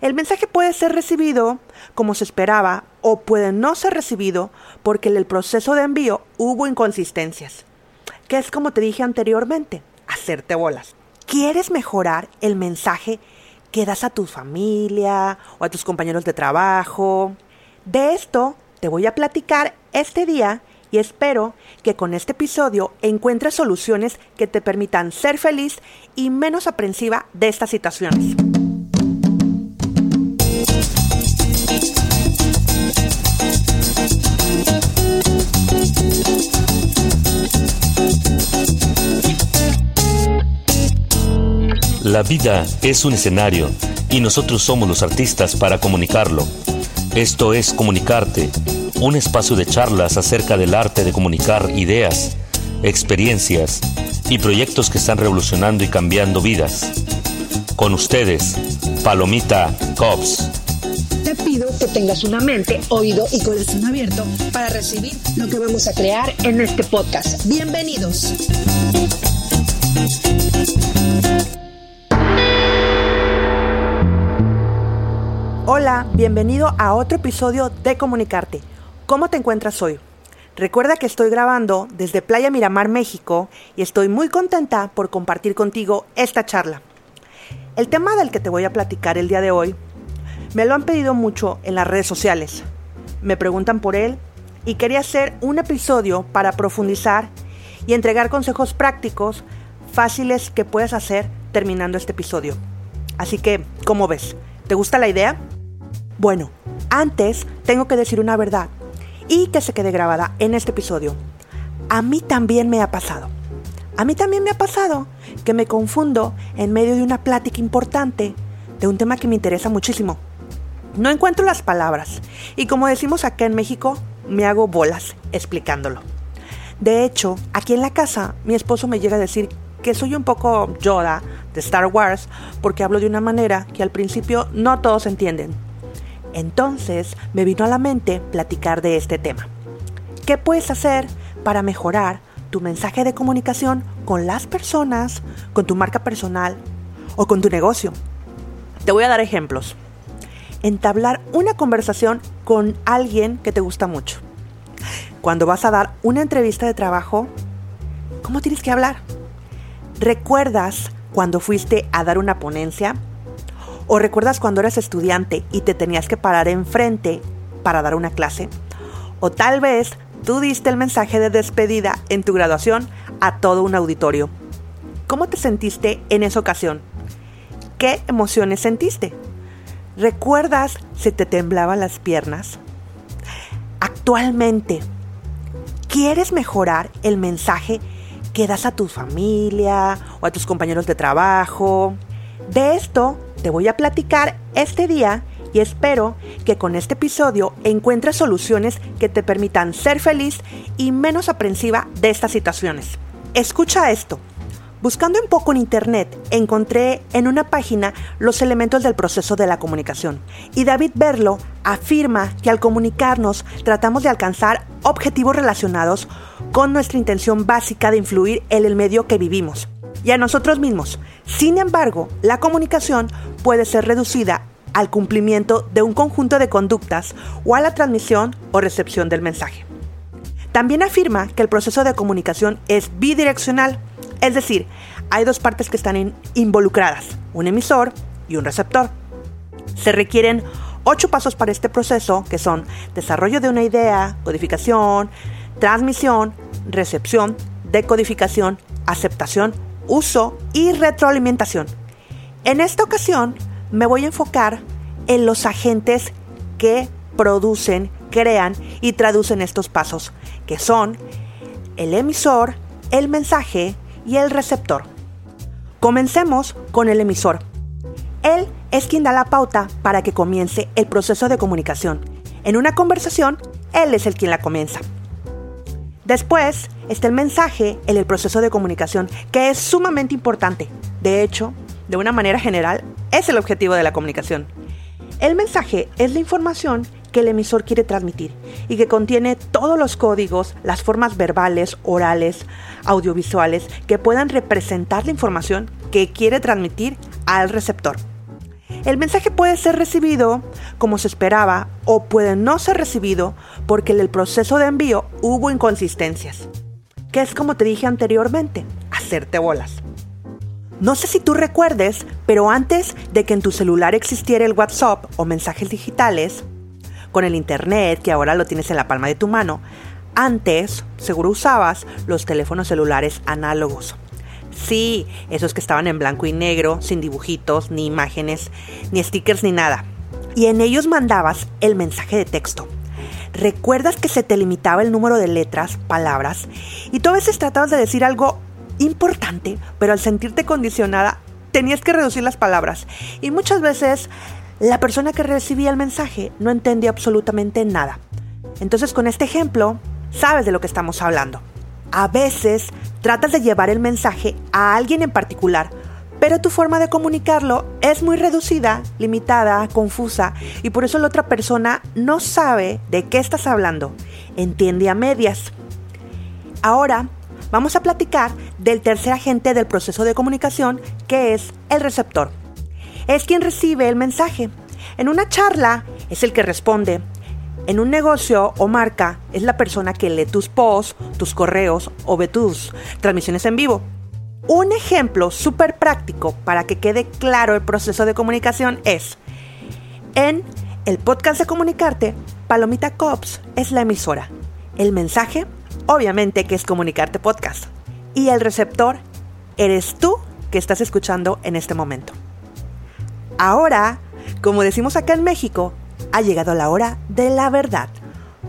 El mensaje puede ser recibido como se esperaba o puede no ser recibido porque en el proceso de envío hubo inconsistencias, que es como te dije anteriormente, hacerte bolas. ¿Quieres mejorar el mensaje que das a tu familia o a tus compañeros de trabajo? De esto te voy a platicar este día y espero que con este episodio encuentres soluciones que te permitan ser feliz y menos aprensiva de estas situaciones. La vida es un escenario y nosotros somos los artistas para comunicarlo. Esto es Comunicarte, un espacio de charlas acerca del arte de comunicar ideas, experiencias y proyectos que están revolucionando y cambiando vidas. Con ustedes, Palomita Cops. Te pido que tengas una mente, oído y corazón abierto para recibir lo que vamos a crear en este podcast. Bienvenidos. Hola, bienvenido a otro episodio de Comunicarte. ¿Cómo te encuentras hoy? Recuerda que estoy grabando desde Playa Miramar, México, y estoy muy contenta por compartir contigo esta charla. El tema del que te voy a platicar el día de hoy me lo han pedido mucho en las redes sociales. Me preguntan por él y quería hacer un episodio para profundizar y entregar consejos prácticos fáciles que puedes hacer terminando este episodio. Así que, ¿cómo ves? ¿Te gusta la idea? Bueno, antes tengo que decir una verdad y que se quede grabada en este episodio. A mí también me ha pasado. A mí también me ha pasado que me confundo en medio de una plática importante de un tema que me interesa muchísimo. No encuentro las palabras y como decimos acá en México, me hago bolas explicándolo. De hecho, aquí en la casa mi esposo me llega a decir que soy un poco Yoda de Star Wars porque hablo de una manera que al principio no todos entienden. Entonces me vino a la mente platicar de este tema. ¿Qué puedes hacer para mejorar tu mensaje de comunicación con las personas, con tu marca personal o con tu negocio? Te voy a dar ejemplos. Entablar una conversación con alguien que te gusta mucho. Cuando vas a dar una entrevista de trabajo, ¿cómo tienes que hablar? ¿Recuerdas cuando fuiste a dar una ponencia? ¿O recuerdas cuando eras estudiante y te tenías que parar enfrente para dar una clase? O tal vez tú diste el mensaje de despedida en tu graduación a todo un auditorio. ¿Cómo te sentiste en esa ocasión? ¿Qué emociones sentiste? ¿Recuerdas si te temblaban las piernas? Actualmente, ¿quieres mejorar el mensaje que das a tu familia o a tus compañeros de trabajo? De esto te voy a platicar este día y espero que con este episodio encuentres soluciones que te permitan ser feliz y menos aprensiva de estas situaciones. Escucha esto. Buscando un poco en internet, encontré en una página los elementos del proceso de la comunicación. Y David Berlo afirma que al comunicarnos tratamos de alcanzar objetivos relacionados con nuestra intención básica de influir en el medio que vivimos y a nosotros mismos. Sin embargo, la comunicación puede ser reducida al cumplimiento de un conjunto de conductas o a la transmisión o recepción del mensaje. También afirma que el proceso de comunicación es bidireccional, es decir, hay dos partes que están involucradas, un emisor y un receptor. Se requieren ocho pasos para este proceso, que son desarrollo de una idea, codificación, transmisión, recepción, decodificación, aceptación uso y retroalimentación. En esta ocasión me voy a enfocar en los agentes que producen, crean y traducen estos pasos, que son el emisor, el mensaje y el receptor. Comencemos con el emisor. Él es quien da la pauta para que comience el proceso de comunicación. En una conversación, él es el quien la comienza. Después está el mensaje en el proceso de comunicación, que es sumamente importante. De hecho, de una manera general, es el objetivo de la comunicación. El mensaje es la información que el emisor quiere transmitir y que contiene todos los códigos, las formas verbales, orales, audiovisuales que puedan representar la información que quiere transmitir al receptor. El mensaje puede ser recibido como se esperaba o puede no ser recibido porque en el proceso de envío hubo inconsistencias, que es como te dije anteriormente, hacerte bolas. No sé si tú recuerdes, pero antes de que en tu celular existiera el WhatsApp o mensajes digitales, con el Internet, que ahora lo tienes en la palma de tu mano, antes seguro usabas los teléfonos celulares análogos. Sí, esos que estaban en blanco y negro, sin dibujitos, ni imágenes, ni stickers, ni nada. Y en ellos mandabas el mensaje de texto. ¿Recuerdas que se te limitaba el número de letras, palabras? Y tú a veces tratabas de decir algo importante, pero al sentirte condicionada tenías que reducir las palabras. Y muchas veces la persona que recibía el mensaje no entendía absolutamente nada. Entonces con este ejemplo, sabes de lo que estamos hablando. A veces tratas de llevar el mensaje a alguien en particular, pero tu forma de comunicarlo es muy reducida, limitada, confusa, y por eso la otra persona no sabe de qué estás hablando, entiende a medias. Ahora vamos a platicar del tercer agente del proceso de comunicación, que es el receptor. Es quien recibe el mensaje. En una charla es el que responde. En un negocio o marca es la persona que lee tus posts, tus correos o ve tus transmisiones en vivo. Un ejemplo súper práctico para que quede claro el proceso de comunicación es en el podcast de comunicarte, Palomita Cops es la emisora. El mensaje obviamente que es Comunicarte Podcast. Y el receptor eres tú que estás escuchando en este momento. Ahora, como decimos acá en México, ha llegado la hora de la verdad.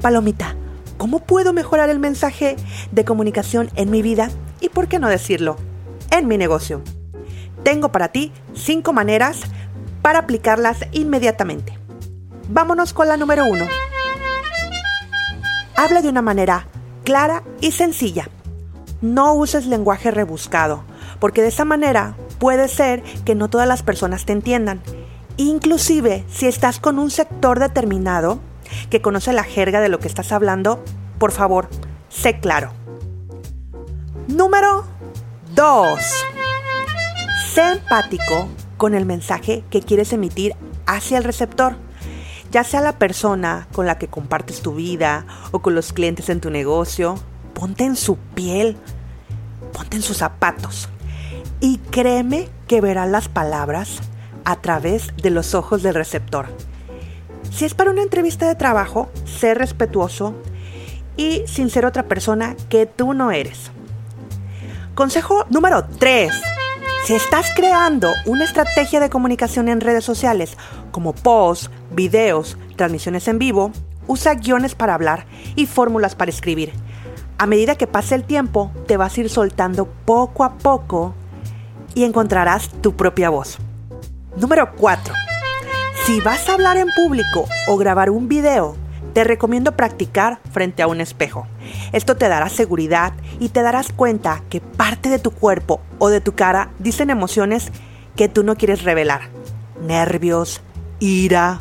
Palomita, ¿cómo puedo mejorar el mensaje de comunicación en mi vida y, por qué no decirlo, en mi negocio? Tengo para ti cinco maneras para aplicarlas inmediatamente. Vámonos con la número uno. Habla de una manera clara y sencilla. No uses lenguaje rebuscado, porque de esa manera puede ser que no todas las personas te entiendan. Inclusive si estás con un sector determinado que conoce la jerga de lo que estás hablando, por favor, sé claro. Número 2. Sé empático con el mensaje que quieres emitir hacia el receptor ya sea la persona con la que compartes tu vida o con los clientes en tu negocio, ponte en su piel, ponte en sus zapatos y créeme que verás las palabras a través de los ojos del receptor. Si es para una entrevista de trabajo, sé respetuoso y sin ser otra persona que tú no eres. Consejo número 3. Si estás creando una estrategia de comunicación en redes sociales como posts, videos, transmisiones en vivo, usa guiones para hablar y fórmulas para escribir. A medida que pase el tiempo, te vas a ir soltando poco a poco y encontrarás tu propia voz. Número 4. Si vas a hablar en público o grabar un video, te recomiendo practicar frente a un espejo. Esto te dará seguridad y te darás cuenta que parte de tu cuerpo o de tu cara dicen emociones que tú no quieres revelar. Nervios, ira,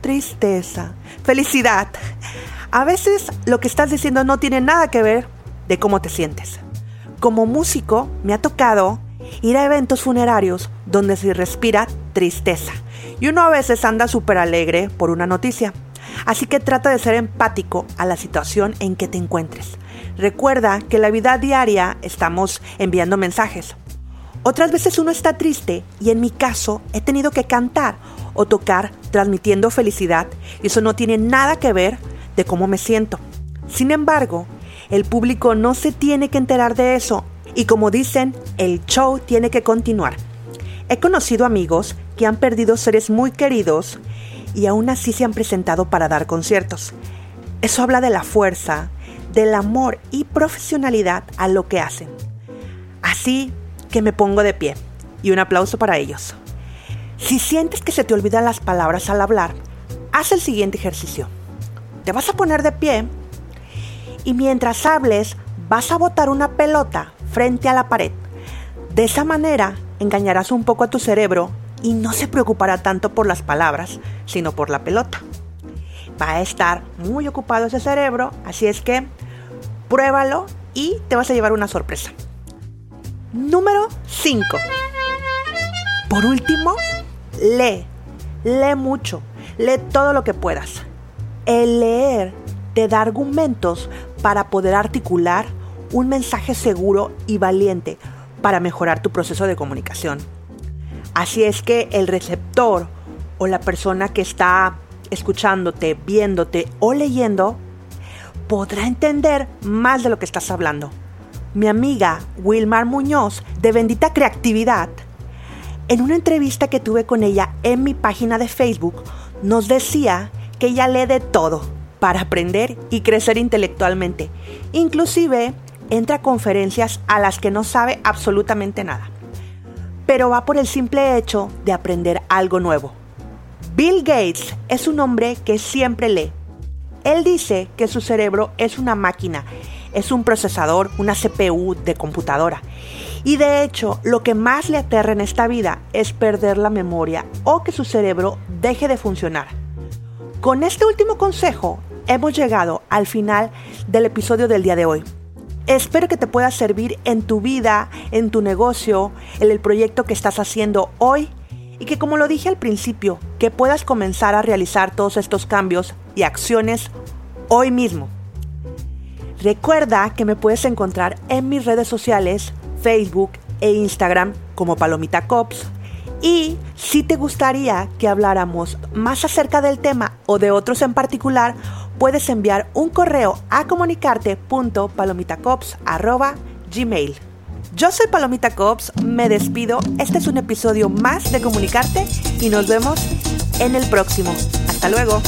tristeza, felicidad. A veces lo que estás diciendo no tiene nada que ver de cómo te sientes. Como músico me ha tocado ir a eventos funerarios donde se respira tristeza y uno a veces anda súper alegre por una noticia. Así que trata de ser empático a la situación en que te encuentres. Recuerda que en la vida diaria estamos enviando mensajes. Otras veces uno está triste y en mi caso he tenido que cantar o tocar transmitiendo felicidad y eso no tiene nada que ver de cómo me siento. Sin embargo, el público no se tiene que enterar de eso y como dicen, el show tiene que continuar. He conocido amigos que han perdido seres muy queridos y aún así se han presentado para dar conciertos. Eso habla de la fuerza, del amor y profesionalidad a lo que hacen. Así que me pongo de pie y un aplauso para ellos. Si sientes que se te olvidan las palabras al hablar, haz el siguiente ejercicio. Te vas a poner de pie y mientras hables vas a botar una pelota frente a la pared. De esa manera engañarás un poco a tu cerebro y no se preocupará tanto por las palabras, sino por la pelota. Va a estar muy ocupado ese cerebro, así es que pruébalo y te vas a llevar una sorpresa. Número 5. Por último, lee lee mucho, lee todo lo que puedas. El leer te da argumentos para poder articular un mensaje seguro y valiente para mejorar tu proceso de comunicación. Así es que el receptor o la persona que está escuchándote, viéndote o leyendo podrá entender más de lo que estás hablando. Mi amiga Wilmar Muñoz de Bendita Creatividad, en una entrevista que tuve con ella en mi página de Facebook, nos decía que ella lee de todo para aprender y crecer intelectualmente. Inclusive entra a conferencias a las que no sabe absolutamente nada. Pero va por el simple hecho de aprender algo nuevo. Bill Gates es un hombre que siempre lee. Él dice que su cerebro es una máquina, es un procesador, una CPU de computadora. Y de hecho, lo que más le aterra en esta vida es perder la memoria o que su cerebro deje de funcionar. Con este último consejo, hemos llegado al final del episodio del día de hoy. Espero que te pueda servir en tu vida, en tu negocio, en el proyecto que estás haciendo hoy y que como lo dije al principio, que puedas comenzar a realizar todos estos cambios y acciones hoy mismo. Recuerda que me puedes encontrar en mis redes sociales, Facebook e Instagram como Palomita Cops. Y si te gustaría que habláramos más acerca del tema o de otros en particular, puedes enviar un correo a comunicarte.palomitacops.gmail. Yo soy Palomita Cops, me despido. Este es un episodio más de Comunicarte y nos vemos en el próximo. Hasta luego.